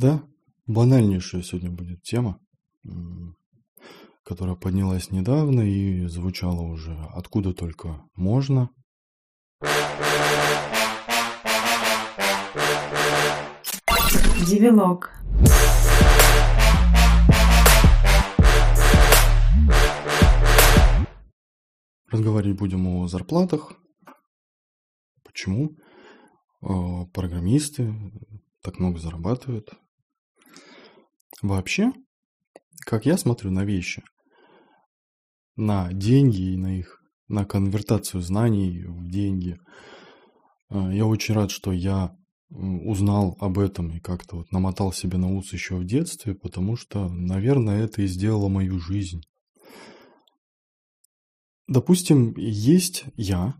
Да, банальнейшая сегодня будет тема, которая поднялась недавно и звучала уже откуда только можно. Девилог. Разговаривать будем о зарплатах. Почему? Программисты так много зарабатывают. Вообще, как я смотрю на вещи, на деньги и на их, на конвертацию знаний в деньги, э, я очень рад, что я узнал об этом и как-то вот намотал себе на ус еще в детстве, потому что, наверное, это и сделало мою жизнь. Допустим, есть я,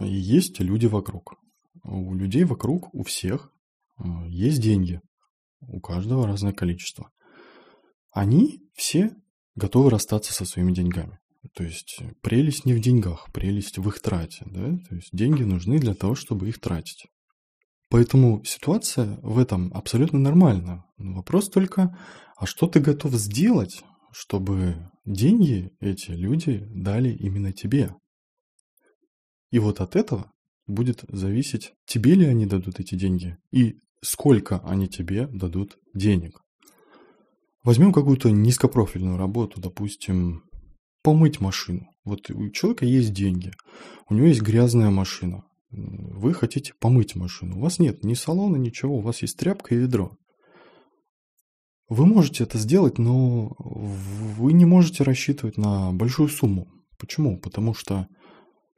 и есть люди вокруг. У людей вокруг, у всех э, есть деньги. У каждого разное количество. Они все готовы расстаться со своими деньгами. То есть прелесть не в деньгах, прелесть в их трате. Да? То есть деньги нужны для того, чтобы их тратить. Поэтому ситуация в этом абсолютно нормальна. Вопрос только, а что ты готов сделать, чтобы деньги эти люди дали именно тебе? И вот от этого будет зависеть, тебе ли они дадут эти деньги и сколько они тебе дадут денег. Возьмем какую-то низкопрофильную работу, допустим, помыть машину. Вот у человека есть деньги, у него есть грязная машина. Вы хотите помыть машину. У вас нет ни салона, ничего, у вас есть тряпка и ведро. Вы можете это сделать, но вы не можете рассчитывать на большую сумму. Почему? Потому что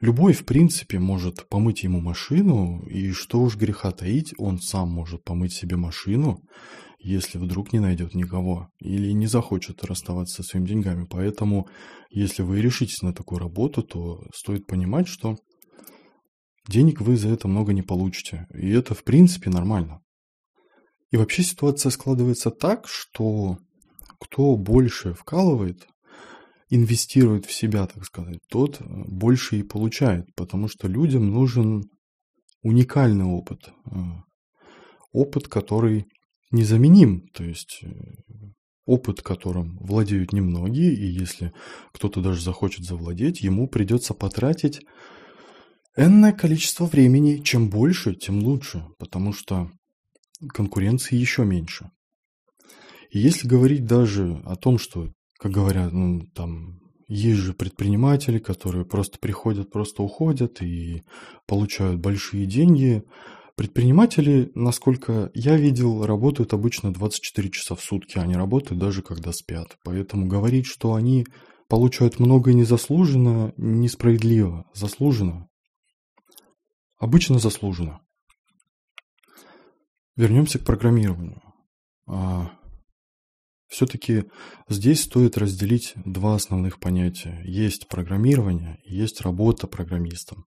Любой, в принципе, может помыть ему машину, и что уж греха таить, он сам может помыть себе машину, если вдруг не найдет никого или не захочет расставаться со своими деньгами. Поэтому, если вы решитесь на такую работу, то стоит понимать, что денег вы за это много не получите. И это, в принципе, нормально. И вообще ситуация складывается так, что кто больше вкалывает, инвестирует в себя, так сказать, тот э, больше и получает, потому что людям нужен уникальный опыт. Э, опыт, который незаменим, то есть э, опыт, которым владеют немногие, и если кто-то даже захочет завладеть, ему придется потратить энное количество времени. Чем больше, тем лучше, потому что конкуренции еще меньше. И если говорить даже о том, что как говорят, ну, там есть же предприниматели, которые просто приходят, просто уходят и получают большие деньги. Предприниматели, насколько я видел, работают обычно 24 часа в сутки. Они работают даже когда спят. Поэтому говорить, что они получают много незаслуженно, несправедливо. Заслуженно. Обычно заслуженно. Вернемся к программированию. Все-таки здесь стоит разделить два основных понятия. Есть программирование, есть работа программистом.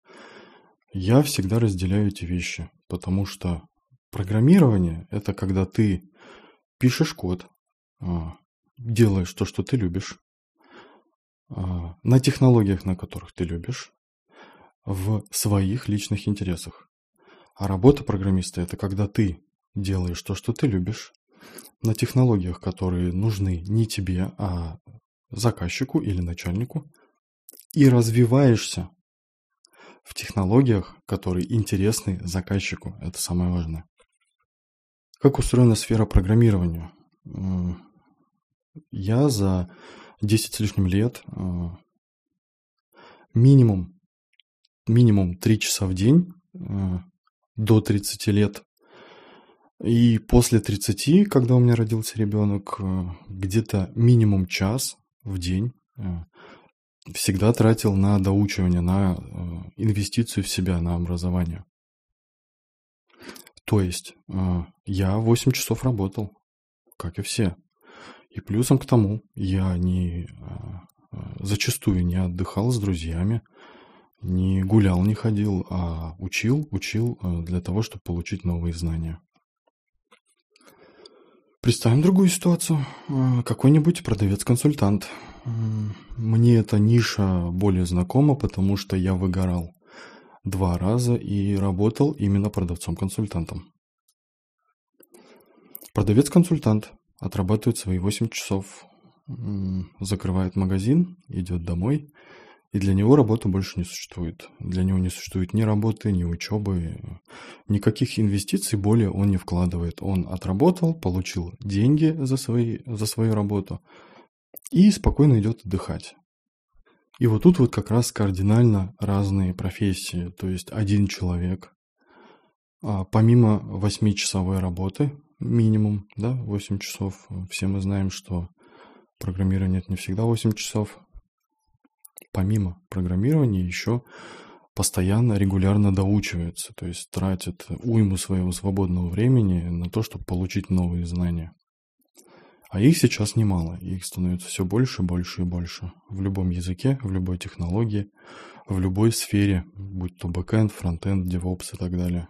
Я всегда разделяю эти вещи, потому что программирование – это когда ты пишешь код, а, делаешь то, что ты любишь, а, на технологиях, на которых ты любишь, в своих личных интересах. А работа программиста – это когда ты делаешь то, что ты любишь, на технологиях, которые нужны не тебе, а заказчику или начальнику, и развиваешься в технологиях, которые интересны заказчику. Это самое важное. Как устроена сфера программирования? Я за 10 с лишним лет э, минимум, минимум 3 часа в день э, до 30 лет и после 30, когда у меня родился ребенок, э, где-то минимум час в день э, всегда тратил на доучивание, на э, инвестицию в себя, на образование. То есть я 8 часов работал, как и все. И плюсом к тому, я не зачастую не отдыхал с друзьями, не гулял, не ходил, а учил, учил для того, чтобы получить новые знания. Представим другую ситуацию. Э, какой-нибудь продавец-консультант. Мне эта ниша более знакома, потому что я выгорал два раза и работал именно продавцом-консультантом. Продавец-консультант отрабатывает свои 8 часов, закрывает магазин, идет домой, и для него работы больше не существует. Для него не существует ни работы, ни учебы, никаких инвестиций более он не вкладывает. Он отработал, получил деньги за, свои, за свою работу и спокойно идет отдыхать. И вот тут вот как раз кардинально разные профессии. То есть один человек, а, помимо 8-часовой работы, минимум, да, 8 часов, все мы знаем, что программирование это не всегда 8 часов, помимо программирования еще постоянно, регулярно доучивается, то есть тратит уйму своего свободного времени на то, чтобы получить новые знания. А их сейчас немало, их становится все больше, больше и больше. В любом языке, в любой технологии, в любой сфере, будь то бэкэнд, фронтенд, DevOps и так далее.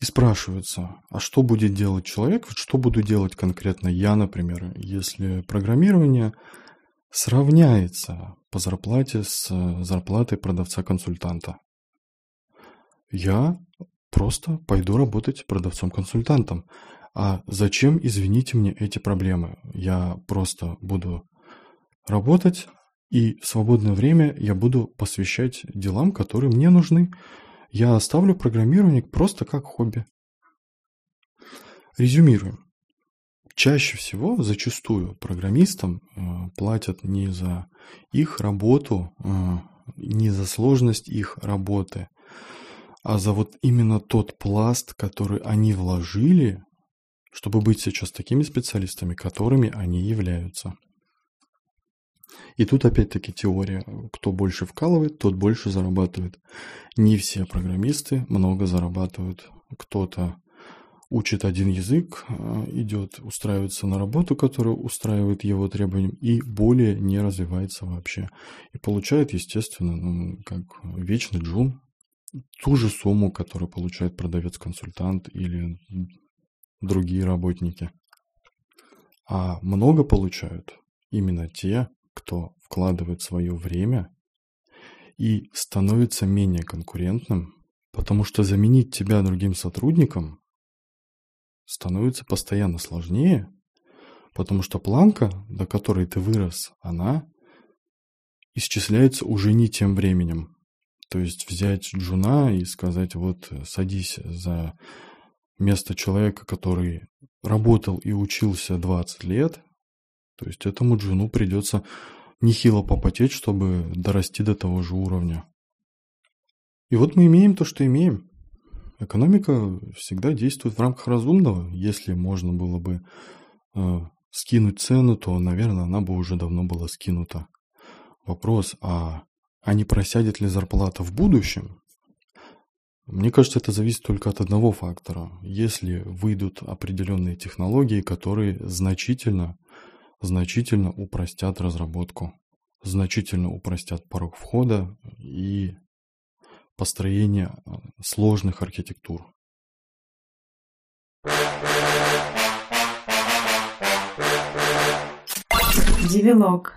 И спрашивается, а что будет делать человек, что буду делать конкретно я, например, если программирование сравняется по зарплате с зарплатой продавца-консультанта. Я просто пойду работать продавцом-консультантом. А зачем, извините мне, эти проблемы? Я просто буду работать, и в свободное время я буду посвящать делам, которые мне нужны. Я оставлю программирование просто как хобби. Резюмируем. Чаще всего, зачастую, программистам э, платят не за их работу, э, не за сложность их работы, а за вот именно тот пласт, который они вложили чтобы быть сейчас такими специалистами, которыми они являются. И тут опять-таки теория, кто больше вкалывает, тот больше зарабатывает. Не все программисты много зарабатывают. Кто-то учит один язык, а, идет, устраивается на работу, которая устраивает его требованиям, и более не развивается вообще. И получает, естественно, ну, как вечный джун, ту же сумму, которую получает продавец-консультант или другие работники. А много получают именно те, кто вкладывает свое время и становится менее конкурентным, потому что заменить тебя другим сотрудником становится постоянно сложнее, потому что планка, до которой ты вырос, она исчисляется уже не тем временем. То есть взять джуна и сказать, вот садись за место человека, который работал и учился 20 лет, то есть этому джуну придется нехило попотеть, чтобы дорасти до того же уровня. И вот мы имеем то, что имеем. Экономика всегда действует в рамках разумного. Если можно было бы э, скинуть цену, то, наверное, она бы уже давно была скинута. Вопрос, а, а не просядет ли зарплата в будущем? Мне кажется, это зависит только от одного фактора. Если выйдут определенные технологии, которые значительно, значительно упростят разработку, значительно упростят порог входа и построение э, сложных архитектур. Девилог.